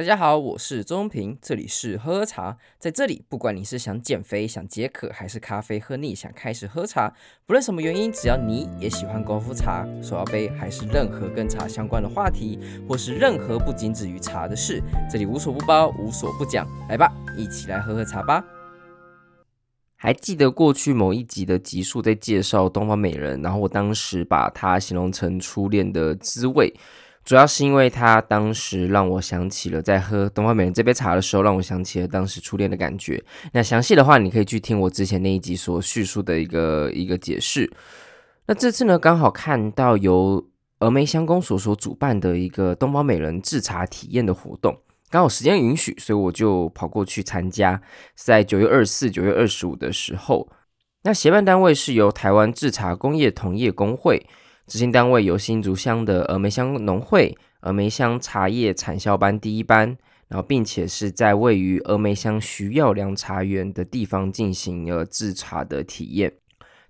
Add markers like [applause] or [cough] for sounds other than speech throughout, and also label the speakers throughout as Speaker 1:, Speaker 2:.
Speaker 1: 大家好，我是钟平，这里是喝茶。在这里，不管你是想减肥、想解渴，还是咖啡喝腻想开始喝茶，不论什么原因，只要你也喜欢功夫茶、手摇杯，还是任何跟茶相关的话题，或是任何不仅止于茶的事，这里无所不包，无所不讲。来吧，一起来喝喝茶吧。还记得过去某一集的集数在介绍东方美人，然后我当时把它形容成初恋的滋味。主要是因为他当时让我想起了在喝东方美人这杯茶的时候，让我想起了当时初恋的感觉。那详细的话，你可以去听我之前那一集所叙述的一个一个解释。那这次呢，刚好看到由峨眉乡公所所主办的一个东方美人制茶体验的活动，刚好时间允许，所以我就跑过去参加。在九月二十四、九月二十五的时候，那协办单位是由台湾制茶工业同业公会。执行单位由新竹乡的峨眉乡农会、峨眉乡茶叶产销班第一班，然后并且是在位于峨眉乡徐耀良茶园的地方进行了制茶的体验。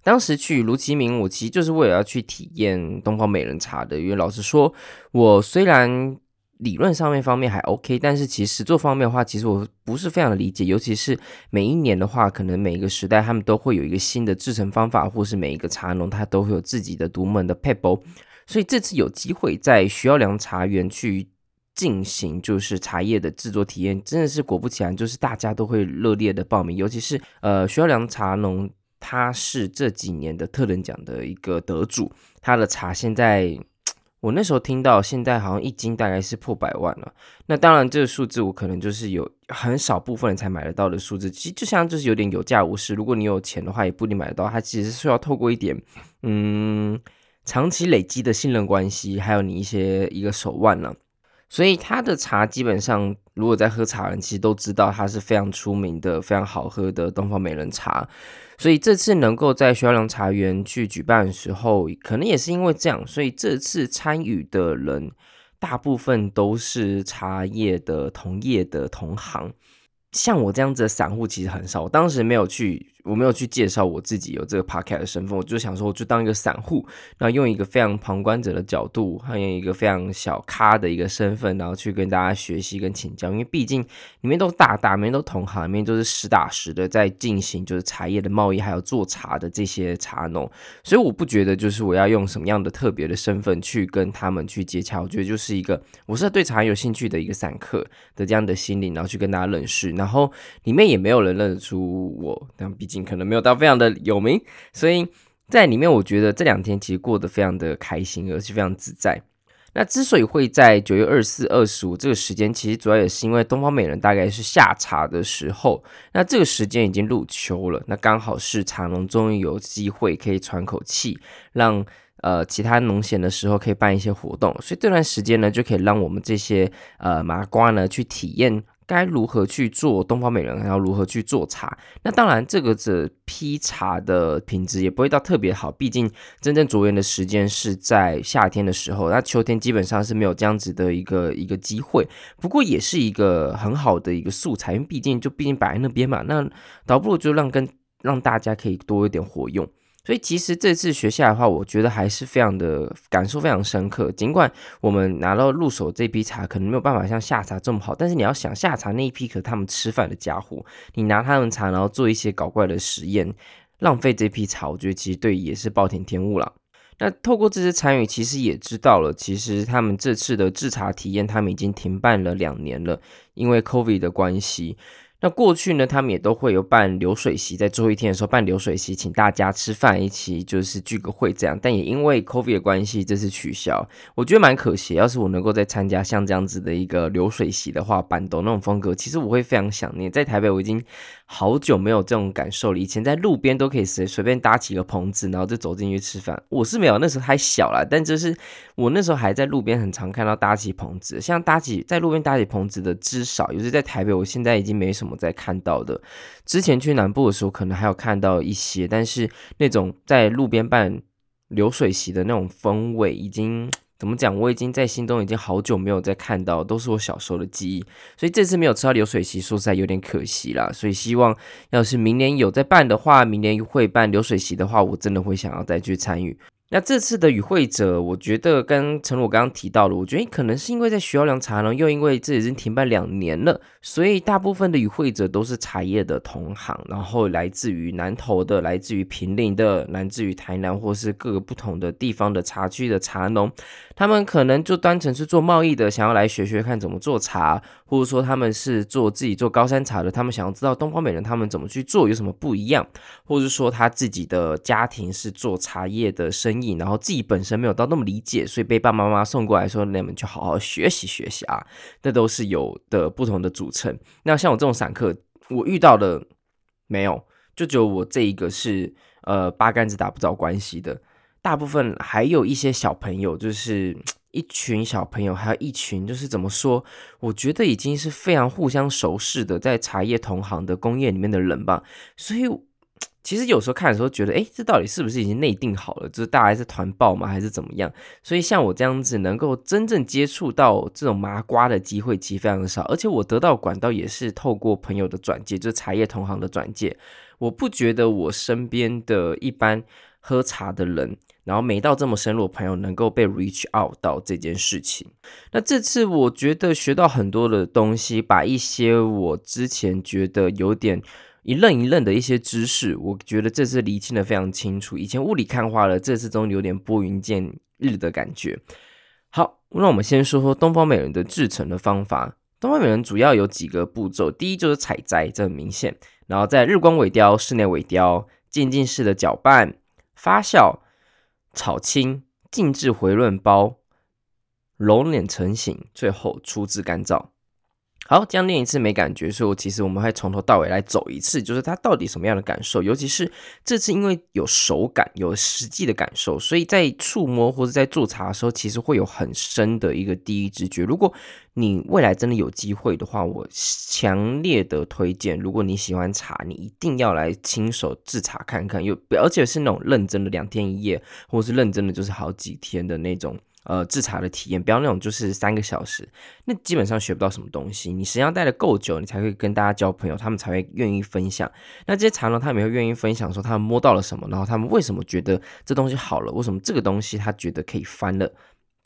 Speaker 1: 当时去卢其明，我其实就是为了要去体验东方美人茶的，因为老实说，我虽然。理论上面方面还 OK，但是其实实作方面的话，其实我不是非常的理解。尤其是每一年的话，可能每一个时代他们都会有一个新的制程方法，或是每一个茶农他都会有自己的独门的撇步。所以这次有机会在徐耀良茶园去进行就是茶叶的制作体验，真的是果不其然，就是大家都会热烈的报名。尤其是呃徐耀良茶农，他是这几年的特等奖的一个得主，他的茶现在。我那时候听到，现在好像一斤大概是破百万了。那当然，这个数字我可能就是有很少部分人才买得到的数字。其实就像就是有点有价无市。如果你有钱的话，也不一定买得到。它其实是需要透过一点，嗯，长期累积的信任关系，还有你一些一个手腕呢。所以它的茶基本上，如果在喝茶人其实都知道，它是非常出名的、非常好喝的东方美人茶。所以这次能够在徐耀良茶园去举办的时候，可能也是因为这样，所以这次参与的人大部分都是茶叶的同业的同行。像我这样子的散户其实很少，我当时没有去。我没有去介绍我自己有这个 podcast 的身份，我就想说，我就当一个散户，然后用一个非常旁观者的角度，还有一个非常小咖的一个身份，然后去跟大家学习跟请教。因为毕竟里面都大大，里面都同行，里面都是实打实的在进行就是茶叶的贸易，还有做茶的这些茶农，所以我不觉得就是我要用什么样的特别的身份去跟他们去接洽。我觉得就是一个我是对茶有兴趣的一个散客的这样的心理，然后去跟大家认识。然后里面也没有人认得出我，但毕竟可能没有到非常的有名，所以在里面我觉得这两天其实过得非常的开心，而且非常自在。那之所以会在九月二十四、二十五这个时间，其实主要也是因为东方美人大概是夏茶的时候，那这个时间已经入秋了，那刚好是茶农终于有机会可以喘口气，让呃其他农闲的时候可以办一些活动，所以这段时间呢，就可以让我们这些呃麻瓜呢去体验。该如何去做东方美人，然后如何去做茶？那当然，这个这批茶的品质也不会到特别好，毕竟真正着园的时间是在夏天的时候，那秋天基本上是没有这样子的一个一个机会。不过也是一个很好的一个素材，因为毕竟就毕竟摆在那边嘛，那倒不如就让跟让大家可以多一点活用。所以其实这次学下来的话，我觉得还是非常的感受非常深刻。尽管我们拿到入手这批茶，可能没有办法像夏茶这么好，但是你要想夏茶那一批，可他们吃饭的家伙，你拿他们茶，然后做一些搞怪的实验，浪费这批茶，我觉得其实对也是暴殄天物了。那透过这次参与，其实也知道了，其实他们这次的制茶体验，他们已经停办了两年了，因为 COVID 的关系。那过去呢，他们也都会有办流水席，在最后一天的时候办流水席，请大家吃饭，一起就是聚个会这样。但也因为 COVID 的关系，这次取消，我觉得蛮可惜。要是我能够再参加像这样子的一个流水席的话，板斗那种风格，其实我会非常想念。在台北，我已经好久没有这种感受了。以前在路边都可以随随便搭起个棚子，然后就走进去吃饭。我是没有，那时候还小啦，但就是我那时候还在路边，很常看到搭起棚子。像搭起在路边搭起棚子的，至少尤其在台北，我现在已经没什么。再看到的，之前去南部的时候，可能还有看到一些，但是那种在路边办流水席的那种风味，已经怎么讲？我已经在心中已经好久没有再看到，都是我小时候的记忆。所以这次没有吃到流水席，说实在有点可惜啦。所以希望要是明年有在办的话，明年会办流水席的话，我真的会想要再去参与。那这次的与会者，我觉得跟陈我刚刚提到的，我觉得可能是因为在徐耀良茶农，又因为这已经停办两年了，所以大部分的与会者都是茶叶的同行，然后来自于南投的，来自于平林的，来自于台南或是各个不同的地方的茶区的茶农，他们可能就单纯是做贸易的，想要来学学看怎么做茶，或者说他们是做自己做高山茶的，他们想要知道东方美人他们怎么去做，有什么不一样，或者是说他自己的家庭是做茶叶的生意。然后自己本身没有到那么理解，所以被爸爸妈妈送过来说：“你们就好好学习学习啊。”这都是有的不同的组成。那像我这种散客，我遇到的没有，就只有我这一个是呃八竿子打不着关系的。大部分还有一些小朋友，就是 [tsk] 一群小朋友，还有一群就是怎么说？我觉得已经是非常互相熟识的，在茶叶同行的工业里面的人吧，所以。其实有时候看的时候觉得，哎，这到底是不是已经内定好了？就是大家是团报吗？还是怎么样？所以像我这样子能够真正接触到这种麻瓜的机会其实非常的少，而且我得到管道也是透过朋友的转介，就是茶叶同行的转介。我不觉得我身边的一般喝茶的人，然后没到这么深入的朋友能够被 reach out 到这件事情。那这次我觉得学到很多的东西，把一些我之前觉得有点。一愣一愣的一些知识，我觉得这次厘清的非常清楚。以前雾里看花了，这次终于有点拨云见日的感觉。好，那我们先说说东方美人的制程的方法。东方美人主要有几个步骤，第一就是采摘，这很明显。然后在日光萎凋、室内萎凋、渐进式的搅拌、发酵、炒青、静置回润包、揉捻成型，最后出制干燥。好，这样练一次没感觉，所以其实我们会从头到尾来走一次，就是它到底什么样的感受。尤其是这次因为有手感，有实际的感受，所以在触摸或者在做茶的时候，其实会有很深的一个第一直觉。如果你未来真的有机会的话，我强烈的推荐，如果你喜欢茶，你一定要来亲手制茶看看，有而且是那种认真的两天一夜，或是认真的就是好几天的那种。呃，制茶的体验，不要那种就是三个小时，那基本上学不到什么东西。你时间待的够久，你才会跟大家交朋友，他们才会愿意分享。那这些茶呢，他们也会愿意分享，说他们摸到了什么，然后他们为什么觉得这东西好了，为什么这个东西他觉得可以翻了，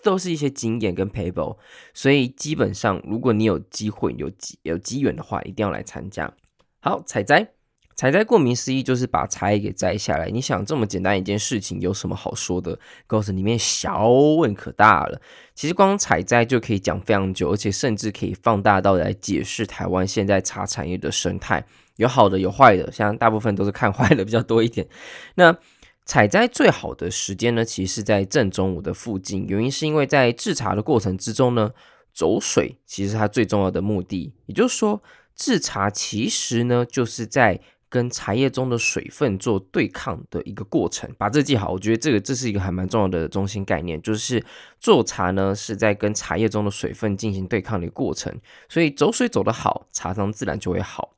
Speaker 1: 都是一些经验跟 paper。所以基本上，如果你有机会、有机有机缘的话，一定要来参加。好，采摘。采摘顾名思义就是把茶叶给摘下来。你想这么简单一件事情有什么好说的？告诉里面小问可大了。其实光采摘就可以讲非常久，而且甚至可以放大到来解释台湾现在茶产业的生态，有好的有坏的，像大部分都是看坏的比较多一点。那采摘最好的时间呢，其实是在正中午的附近，原因是因为在制茶的过程之中呢，走水其实它最重要的目的。也就是说，制茶其实呢就是在跟茶叶中的水分做对抗的一个过程，把这记好。我觉得这个这是一个还蛮重要的中心概念，就是做茶呢是在跟茶叶中的水分进行对抗的一个过程。所以走水走得好，茶汤自然就会好。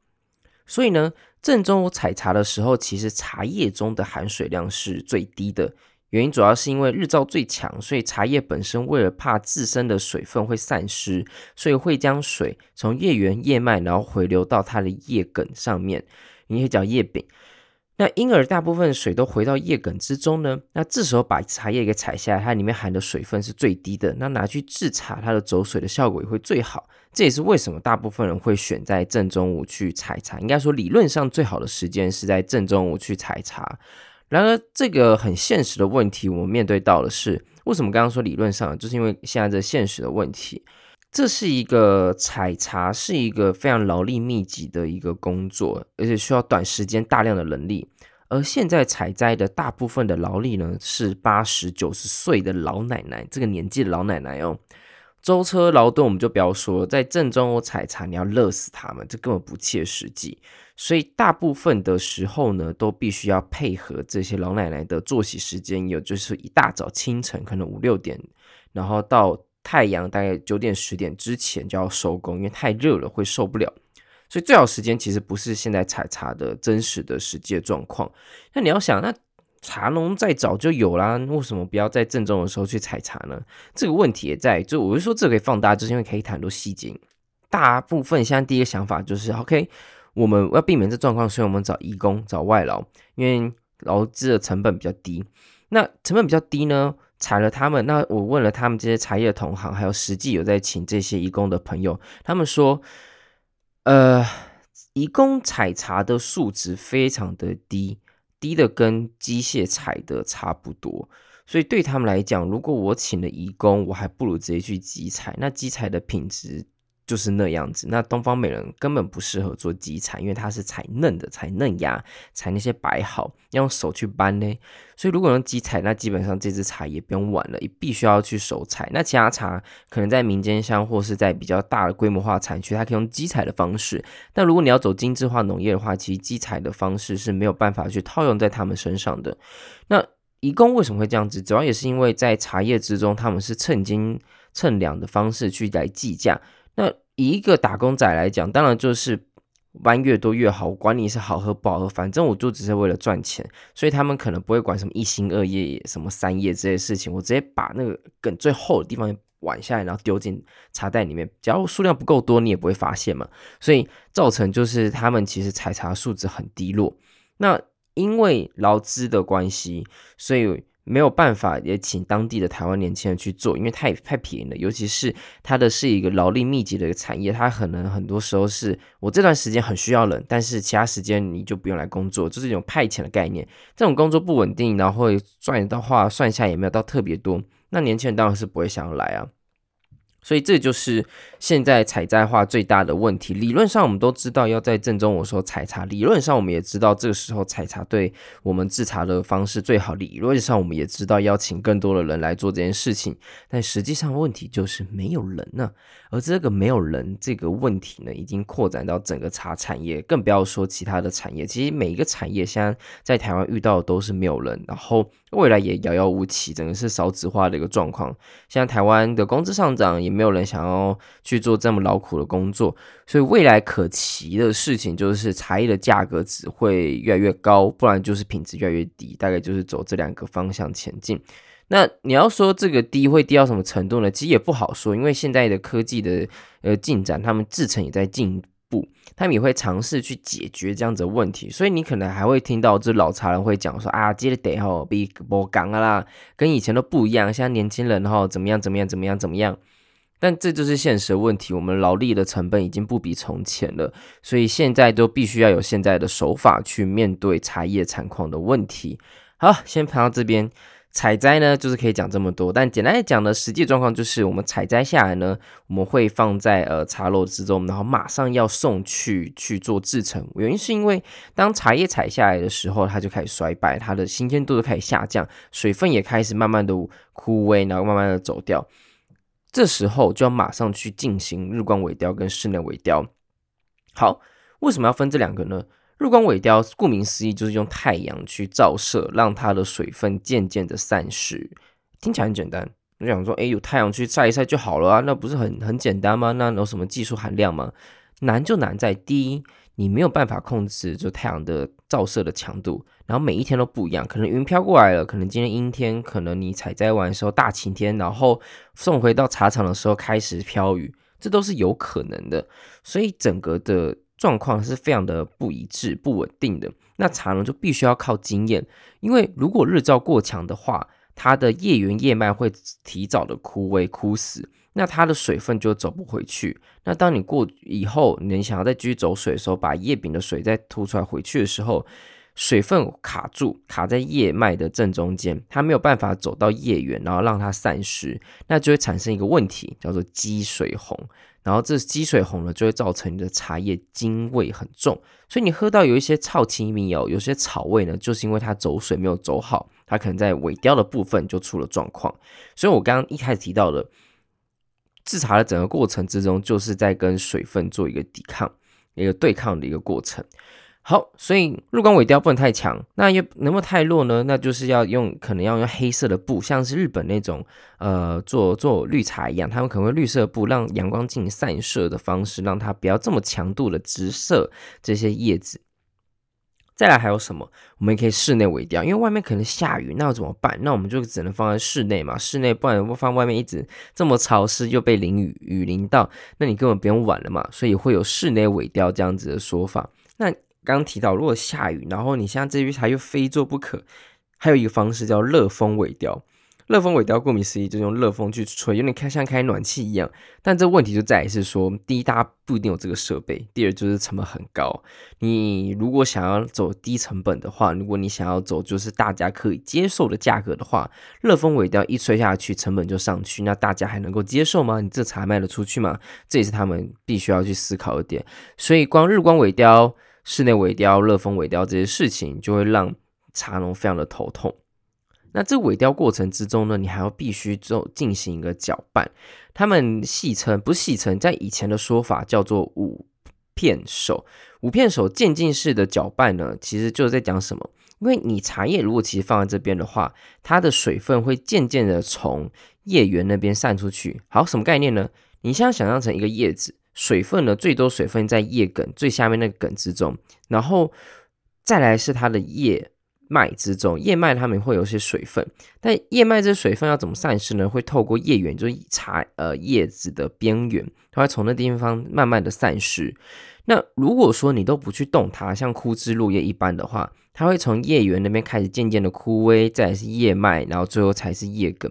Speaker 1: 所以呢，正中午采茶的时候，其实茶叶中的含水量是最低的。原因主要是因为日照最强，所以茶叶本身为了怕自身的水分会散失，所以会将水从叶缘、叶脉，然后回流到它的叶梗上面。你可以叫叶柄，那因而大部分水都回到叶梗之中呢。那这时候把茶叶给采下来，它里面含的水分是最低的，那拿去制茶，它的走水的效果也会最好。这也是为什么大部分人会选在正中午去采茶。应该说，理论上最好的时间是在正中午去采茶。然而，这个很现实的问题，我们面对到的是，为什么刚刚说理论上，就是因为现在这现实的问题。这是一个采茶，是一个非常劳力密集的一个工作，而且需要短时间大量的人力。而现在采摘的大部分的劳力呢，是八十九十岁的老奶奶，这个年纪的老奶奶哦。舟车劳顿我们就不要说，在正中午采茶，你要热死他们，这根本不切实际。所以大部分的时候呢，都必须要配合这些老奶奶的作息时间，有就是一大早清晨可能五六点，然后到。太阳大概九点十点之前就要收工，因为太热了会受不了。所以最好时间其实不是现在采茶的真实的实际状况。那你要想，那茶农再早就有啦，为什么不要在正中的时候去采茶呢？这个问题也在，就我就说这个可以放大，就是因为可以谈很多细节。大部分现在第一个想法就是，OK，我们要避免这状况，所以我们找义工、找外劳，因为劳资的成本比较低。那成本比较低呢，采了他们。那我问了他们这些茶叶同行，还有实际有在请这些义工的朋友，他们说，呃，义工采茶的数值非常的低，低的跟机械采的差不多。所以对他们来讲，如果我请了义工，我还不如直接去集采。那集采的品质。就是那样子，那东方美人根本不适合做机采，因为它是采嫩的，采嫩芽，采那些白毫，要用手去搬呢。所以如果用机采，那基本上这支茶也不用玩了，也必须要去手采。那其他茶可能在民间乡或是在比较大的规模化产区，它可以用机采的方式。但如果你要走精致化农业的话，其实机采的方式是没有办法去套用在他们身上的。那一共为什么会这样子？主要也是因为在茶叶之中，他们是称斤称两的方式去来计价。那以一个打工仔来讲，当然就是搬越多越好，管你是好喝不好喝，反正我就只是为了赚钱，所以他们可能不会管什么一心二叶、什么三叶这些事情，我直接把那个梗最厚的地方挽下来，然后丢进茶袋里面，只要数量不够多，你也不会发现嘛，所以造成就是他们其实采茶素质很低落。那因为劳资的关系，所以。没有办法也请当地的台湾年轻人去做，因为太太便宜了。尤其是它的是一个劳力密集的一个产业，它可能很多时候是我这段时间很需要人，但是其他时间你就不用来工作，就是一种派遣的概念。这种工作不稳定，然后赚的话算下也没有到特别多，那年轻人当然是不会想要来啊。所以这就是现在采摘化最大的问题。理论上我们都知道要在正中午时候采茶，理论上我们也知道这个时候采茶对我们制茶的方式最好。理论上我们也知道要请更多的人来做这件事情，但实际上问题就是没有人呢。而这个没有人这个问题呢，已经扩展到整个茶产业，更不要说其他的产业。其实每一个产业现在在台湾遇到的都是没有人，然后未来也遥遥无期，整个是少子化的一个状况。现在台湾的工资上涨也。没有人想要去做这么劳苦的工作，所以未来可期的事情就是茶叶的价格只会越来越高，不然就是品质越来越低，大概就是走这两个方向前进。那你要说这个低会低到什么程度呢？其实也不好说，因为现在的科技的呃进展，他们制成也在进步，他们也会尝试去解决这样子的问题。所以你可能还会听到这老茶人会讲说啊，接着得吼比波刚啊啦，跟以前都不一样，现在年轻人哈怎么样怎么样怎么样怎么样。但这就是现实的问题，我们劳力的成本已经不比从前了，所以现在都必须要有现在的手法去面对茶叶产况的问题。好，先谈到这边，采摘呢就是可以讲这么多，但简单来讲呢，实际状况就是我们采摘下来呢，我们会放在呃茶楼之中，然后马上要送去去做制成。原因是因为当茶叶采下来的时候，它就开始衰败，它的新鲜度就开始下降，水分也开始慢慢的枯萎，然后慢慢的走掉。这时候就要马上去进行日光萎凋跟室内萎凋。好，为什么要分这两个呢？日光萎凋顾名思义就是用太阳去照射，让它的水分渐渐的散失。听起来很简单，我想说，哎，有太阳去晒一晒就好了啊，那不是很很简单吗？那有什么技术含量吗？难就难在第一，你没有办法控制就太阳的照射的强度。然后每一天都不一样，可能云飘过来了，可能今天阴天，可能你采摘完的时候大晴天，然后送回到茶厂的时候开始飘雨，这都是有可能的。所以整个的状况是非常的不一致、不稳定的。那茶农就必须要靠经验，因为如果日照过强的话，它的叶缘叶脉会提早的枯萎枯死，那它的水分就走不回去。那当你过以后，你想要再继续走水的时候，把叶柄的水再吐出来回去的时候，水分卡住，卡在叶脉的正中间，它没有办法走到叶缘，然后让它散失，那就会产生一个问题，叫做积水红。然后这积水红呢，就会造成你的茶叶茎味很重，所以你喝到有一些草青米哦，有些草味呢，就是因为它走水没有走好，它可能在尾雕的部分就出了状况。所以我刚刚一开始提到的制茶的整个过程之中，就是在跟水分做一个抵抗、一个对抗的一个过程。好，所以入光萎凋不能太强，那又能不能太弱呢？那就是要用，可能要用黑色的布，像是日本那种，呃，做做绿茶一样，他们可能会绿色布让阳光进行散射的方式，让它不要这么强度的直射这些叶子。再来还有什么？我们也可以室内尾调，因为外面可能下雨，那怎么办？那我们就只能放在室内嘛，室内不然放外面一直这么潮湿，又被淋雨雨淋到，那你根本不用管了嘛，所以会有室内尾调这样子的说法。那刚提到，如果下雨，然后你像这句，它又非做不可，还有一个方式叫热风尾调。热风萎凋，顾名思义，就用热风去吹，有点开像开暖气一样。但这问题就在于是说，第一，大家不一定有这个设备；第二，就是成本很高。你如果想要走低成本的话，如果你想要走就是大家可以接受的价格的话，热风萎凋一吹下去，成本就上去，那大家还能够接受吗？你这茶卖得出去吗？这也是他们必须要去思考的点。所以，光日光萎凋、室内萎凋、热风萎凋这些事情，就会让茶农非常的头痛。那这萎凋过程之中呢，你还要必须做进行一个搅拌，他们戏称不是戏称，在以前的说法叫做五片手。五片手渐进式的搅拌呢，其实就是在讲什么？因为你茶叶如果其实放在这边的话，它的水分会渐渐的从叶缘那边散出去。好，什么概念呢？你现在想象成一个叶子，水分呢，最多水分在叶梗最下面那个梗之中，然后再来是它的叶。脉之中，叶脉它们会有些水分，但叶脉这水分要怎么散失呢？会透过叶缘，就是茶呃叶子的边缘，它会从那地方慢慢的散失。那如果说你都不去动它，像枯枝落叶一般的话，它会从叶缘那边开始渐渐的枯萎，再是叶脉，然后最后才是叶梗。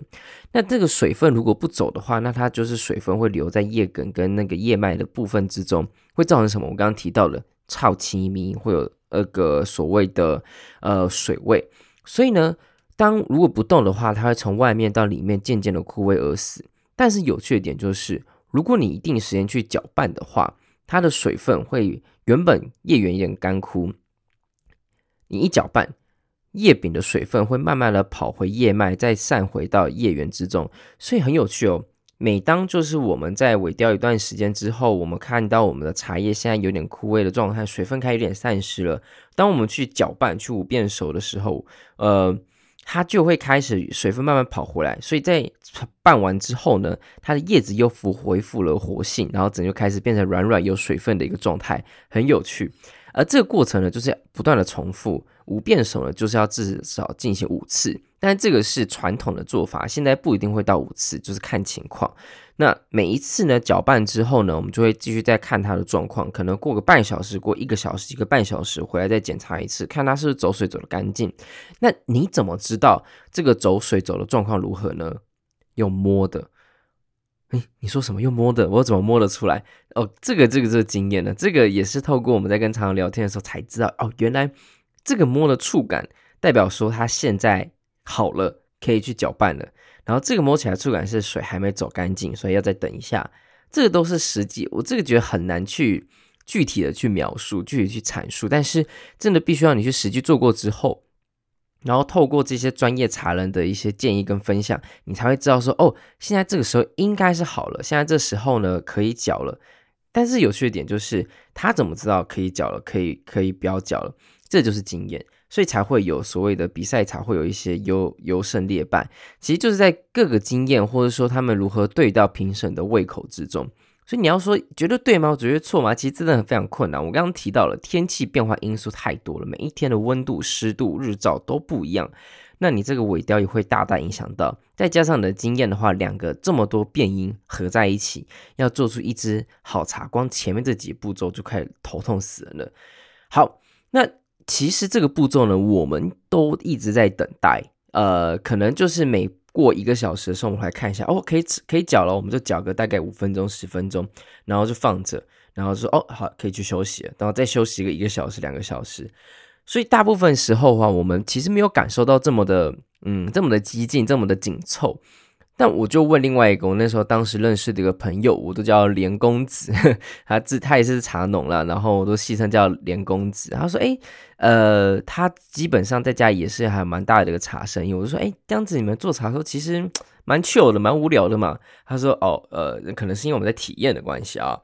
Speaker 1: 那这个水分如果不走的话，那它就是水分会留在叶梗跟那个叶脉的部分之中，会造成什么？我刚刚提到了臭青咪会有。那个所谓的呃水位，所以呢，当如果不动的话，它会从外面到里面渐渐的枯萎而死。但是有趣的点就是，如果你一定时间去搅拌的话，它的水分会原本叶缘有点干枯，你一搅拌，叶柄的水分会慢慢的跑回叶脉，再散回到叶缘之中，所以很有趣哦。每当就是我们在萎凋一段时间之后，我们看到我们的茶叶现在有点枯萎的状态，水分开始有点散失了。当我们去搅拌、去五变熟的时候，呃，它就会开始水分慢慢跑回来。所以在拌完之后呢，它的叶子又复恢复了活性，然后整就开始变成软软有水分的一个状态，很有趣。而这个过程呢，就是不断的重复，五变熟呢，就是要至少进行五次。但这个是传统的做法，现在不一定会到五次，就是看情况。那每一次呢，搅拌之后呢，我们就会继续再看它的状况，可能过个半小时，过一个小时，一个半小时回来再检查一次，看它是不是走水走的干净。那你怎么知道这个走水走的状况如何呢？用摸的。诶，你说什么？用摸的？我怎么摸得出来？哦，这个这个这个经验呢，这个也是透过我们在跟常常聊天的时候才知道。哦，原来这个摸的触感代表说它现在好了，可以去搅拌了。然后这个摸起来触感是水还没走干净，所以要再等一下。这个都是实际，我这个觉得很难去具体的去描述，具体去阐述。但是真的必须要你去实际做过之后。然后透过这些专业茶人的一些建议跟分享，你才会知道说，哦，现在这个时候应该是好了，现在这时候呢可以搅了。但是有趣的点就是，他怎么知道可以搅了，可以可以不要搅了？这就是经验，所以才会有所谓的比赛才会有一些优优胜劣败，其实就是在各个经验或者说他们如何对到评审的胃口之中。所以你要说绝对对吗？绝对错吗？其实真的非常困难。我刚刚提到了天气变化因素太多了，每一天的温度、湿度、日照都不一样，那你这个萎凋也会大大影响到。再加上你的经验的话，两个这么多变因合在一起，要做出一支好茶，光前面这几步骤就开始头痛死人了。好，那其实这个步骤呢，我们都一直在等待，呃，可能就是每。过一个小时的时候，我们来看一下哦，可以可以搅了，我们就搅个大概五分钟、十分钟，然后就放着，然后说哦好，可以去休息了，然后再休息个一个小时、两个小时。所以大部分时候的话，我们其实没有感受到这么的，嗯，这么的激进，这么的紧凑。但我就问另外一个，我那时候当时认识的一个朋友，我都叫连公子，[laughs] 他自他也是茶农啦，然后我都戏称叫连公子。他说：“诶，呃，他基本上在家也是还蛮大的一个茶生意。”我就说：“诶，这样子你们做茶的时候其实蛮 chill 的，蛮无聊的嘛。”他说：“哦，呃，可能是因为我们在体验的关系啊，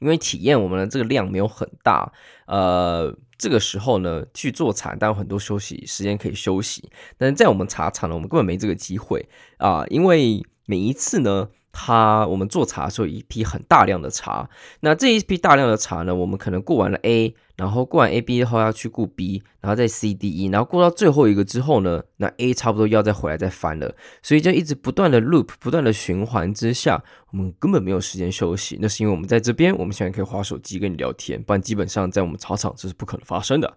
Speaker 1: 因为体验我们的这个量没有很大，呃。”这个时候呢，去做禅，但有很多休息时间可以休息，但是在我们茶厂呢，我们根本没这个机会啊，因为每一次呢。他我们做茶的时候，一批很大量的茶，那这一批大量的茶呢，我们可能过完了 A，然后过完 A B 后要去顾 B，然后再 C D E，然后过到最后一个之后呢，那 A 差不多要再回来再翻了，所以就一直不断的 loop，不断的循环之下，我们根本没有时间休息。那是因为我们在这边，我们现在可以滑手机跟你聊天，不然基本上在我们茶厂这是不可能发生的。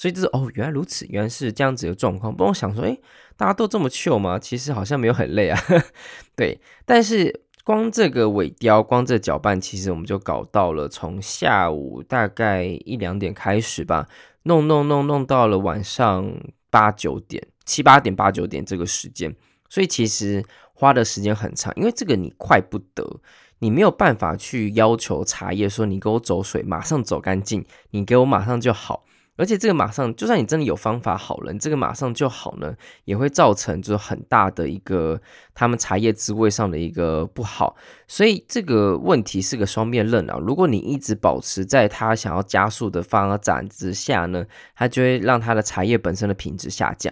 Speaker 1: 所以就是哦，原来如此，原来是这样子的状况。不过想说，诶，大家都这么 chill 吗？其实好像没有很累啊。[laughs] 对，但是光这个尾雕，光这搅拌，其实我们就搞到了从下午大概一两点开始吧，弄弄弄弄到了晚上八九点、七八点、八九点这个时间。所以其实花的时间很长，因为这个你快不得。你没有办法去要求茶叶说，你给我走水，马上走干净，你给我马上就好。而且这个马上，就算你真的有方法好了，你这个马上就好呢，也会造成就是很大的一个他们茶叶滋味上的一个不好。所以这个问题是个双面刃啊。如果你一直保持在他想要加速的发展之下呢，它就会让它的茶叶本身的品质下降。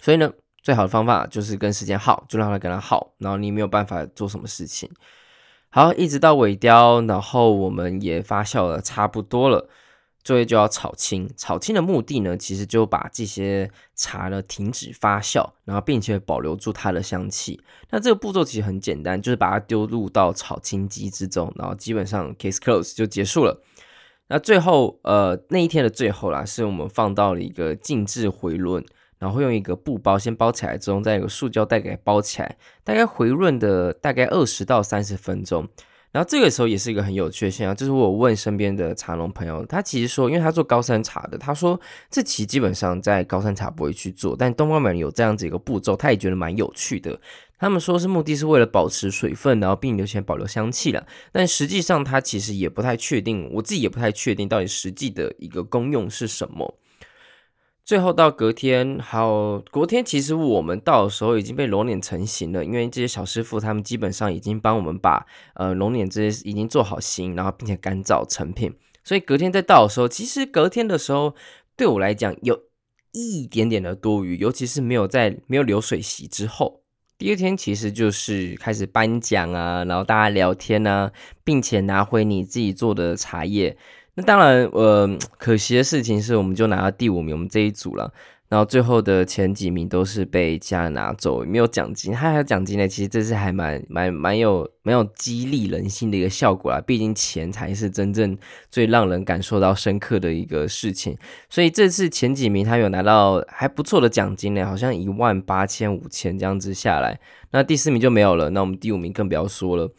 Speaker 1: 所以呢，最好的方法就是跟时间耗，就让它跟它耗，然后你没有办法做什么事情。好，一直到尾雕，然后我们也发酵了差不多了，作业就要炒青。炒青的目的呢，其实就把这些茶呢停止发酵，然后并且保留住它的香气。那这个步骤其实很简单，就是把它丢入到炒青机之中，然后基本上 case close 就结束了。那最后，呃，那一天的最后啦，是我们放到了一个静置回轮。然后用一个布包先包起来，之后再用塑胶袋给它包起来，大概回润的大概二十到三十分钟。然后这个时候也是一个很有趣的现象，就是我问身边的茶农朋友，他其实说，因为他做高山茶的，他说这期基本上在高山茶不会去做，但东方美人有这样子一个步骤，他也觉得蛮有趣的。他们说是目的是为了保持水分，然后并留前保留香气了，但实际上他其实也不太确定，我自己也不太确定到底实际的一个功用是什么。最后到隔天，还有隔天，其实我们到的时候已经被揉捻成型了，因为这些小师傅他们基本上已经帮我们把呃揉捻这些已经做好型，然后并且干燥成品，所以隔天再到的时候，其实隔天的时候对我来讲有一点点的多余，尤其是没有在没有流水席之后，第二天其实就是开始颁奖啊，然后大家聊天啊，并且拿回你自己做的茶叶。那当然，呃，可惜的事情是，我们就拿到第五名，我们这一组了。然后最后的前几名都是被家人拿走，没有奖金。他还有奖金呢，其实这是还蛮蛮蛮有蛮有激励人心的一个效果啦。毕竟钱才是真正最让人感受到深刻的一个事情。所以这次前几名他有拿到还不错的奖金呢，好像一万八千五千这样子下来。那第四名就没有了，那我们第五名更不要说了。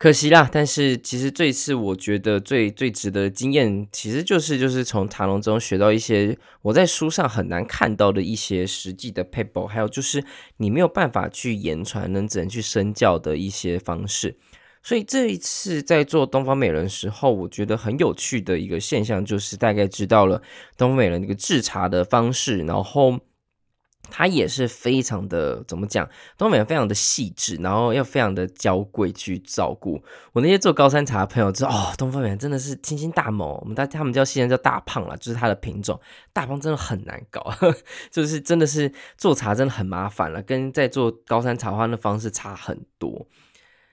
Speaker 1: 可惜啦，但是其实这一次我觉得最最值得经验，其实就是就是从茶龙中学到一些我在书上很难看到的一些实际的撇步，还有就是你没有办法去言传，能只能去身教的一些方式。所以这一次在做东方美人时候，我觉得很有趣的一个现象就是大概知道了东方美人那个制茶的方式，然后。它也是非常的怎么讲，东方美人非常的细致，然后要非常的娇贵去照顾。我那些做高山茶的朋友知道，哦，东方美人真的是亲亲大猛，我们大他们叫现在叫大胖了，就是它的品种，大胖真的很难搞，就是真的是做茶真的很麻烦了，跟在做高山茶花的方式差很多。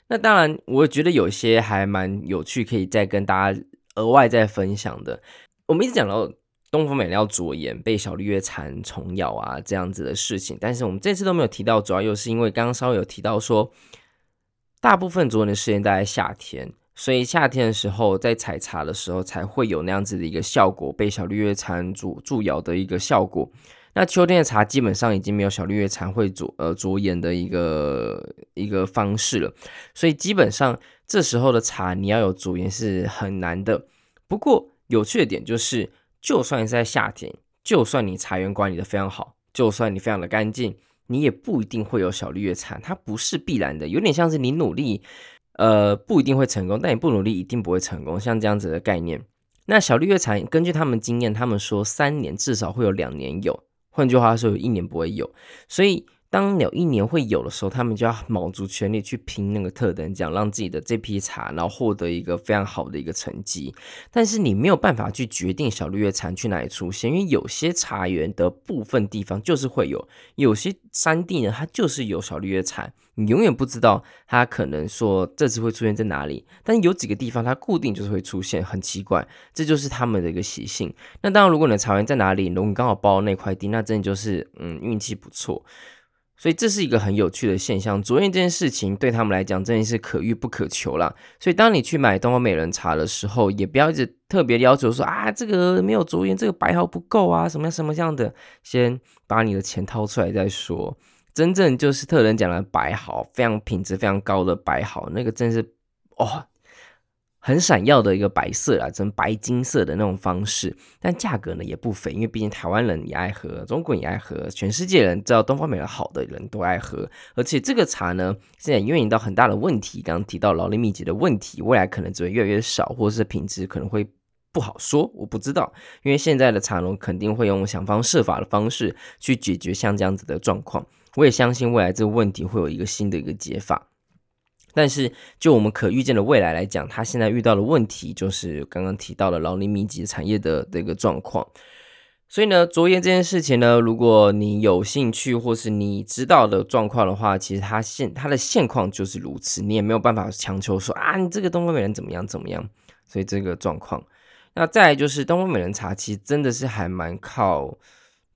Speaker 1: 那当然，我觉得有些还蛮有趣，可以再跟大家额外再分享的。我们一直讲到。东方美人要着盐，被小绿叶蝉虫咬啊，这样子的事情，但是我们这次都没有提到，主要又是因为刚刚稍微有提到说，大部分着盐的时间在夏天，所以夏天的时候在采茶的时候才会有那样子的一个效果，被小绿叶蝉蛀蛀咬的一个效果。那秋天的茶基本上已经没有小绿叶蝉会着呃着眼的一个一个方式了，所以基本上这时候的茶你要有着盐是很难的。不过有趣的点就是。就算是在夏天，就算你茶园管理的非常好，就算你非常的干净，你也不一定会有小绿叶蝉，它不是必然的，有点像是你努力，呃，不一定会成功，但你不努力一定不会成功，像这样子的概念。那小绿叶蝉根据他们经验，他们说三年至少会有两年有，换句话说，有一年不会有，所以。当有一年会有的时候，他们就要卯足全力去拼那个特等奖，让自己的这批茶，然后获得一个非常好的一个成绩。但是你没有办法去决定小绿叶蝉去哪里出现，因为有些茶园的部分地方就是会有，有些山地呢，它就是有小绿叶蝉，你永远不知道它可能说这次会出现在哪里。但有几个地方它固定就是会出现，很奇怪，这就是他们的一个习性。那当然，如果你的茶园在哪里，如果你刚好包那块地，那真的就是嗯运气不错。所以这是一个很有趣的现象，着盐这件事情对他们来讲真的是可遇不可求啦。所以当你去买东方美人茶的时候，也不要一直特别要求说啊，这个没有卓颜，这个白毫不够啊，什么什么这样的，先把你的钱掏出来再说。真正就是特人讲的白毫，非常品质非常高的白毫，那个真是哦。很闪耀的一个白色啊，真白金色的那种方式，但价格呢也不菲，因为毕竟台湾人也爱喝，中国人也爱喝，全世界人知道东方美人好的人都爱喝，而且这个茶呢，现在也面临到很大的问题，刚刚提到劳力密集的问题，未来可能只会越来越少，或者是品质可能会不好说，我不知道，因为现在的茶农肯定会用想方设法的方式去解决像这样子的状况，我也相信未来这个问题会有一个新的一个解法。但是，就我们可预见的未来来讲，他现在遇到的问题就是刚刚提到的劳力密集产业的这个状况。所以呢，卓颜这件事情呢，如果你有兴趣或是你知道的状况的话，其实它现它的现况就是如此，你也没有办法强求说啊，你这个东方美人怎么样怎么样。所以这个状况，那再来就是东方美人茶，其实真的是还蛮靠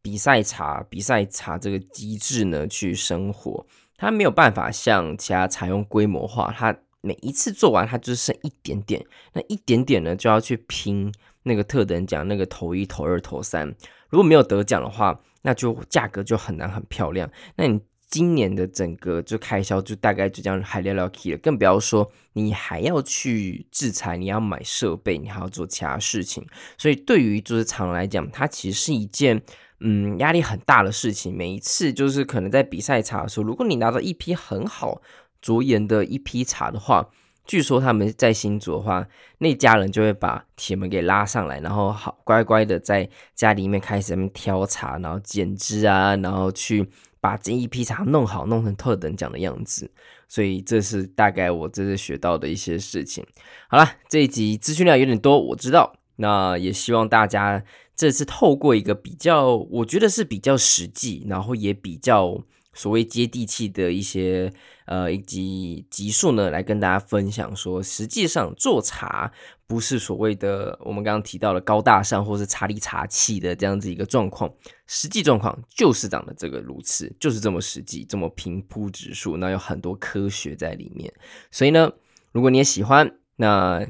Speaker 1: 比赛茶、比赛茶这个机制呢去生活。它没有办法像其他采用规模化，它每一次做完，它就剩一点点，那一点点呢就要去拼那个特等奖，那个头一、头二、头三，如果没有得奖的话，那就价格就很难很漂亮。那你今年的整个就开销就大概就这样还寥寥 key 了，更不要说你还要去制裁，你要买设备，你还要做其他事情。所以对于就是厂来讲，它其实是一件。嗯，压力很大的事情。每一次就是可能在比赛茶的时候，如果你拿到一批很好卓颜的一批茶的话，据说他们在新竹的话，那家人就会把铁门给拉上来，然后好乖乖的在家里面开始在那挑茶，然后剪枝啊，然后去把这一批茶弄好，弄成特等奖的样子。所以这是大概我这次学到的一些事情。好了，这一集资讯量有点多，我知道。那也希望大家这次透过一个比较，我觉得是比较实际，然后也比较所谓接地气的一些呃以及集数呢，来跟大家分享说，实际上做茶不是所谓的我们刚刚提到的高大上或是茶里茶气的这样子一个状况，实际状况就是长得这个如此，就是这么实际，这么平铺直述，那有很多科学在里面。所以呢，如果你也喜欢，那。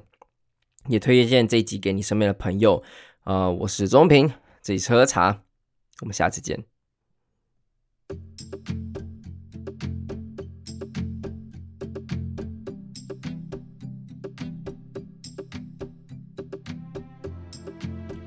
Speaker 1: 也推荐这一集给你身边的朋友，呃，我是钟平，这里是喝茶，我们下次见。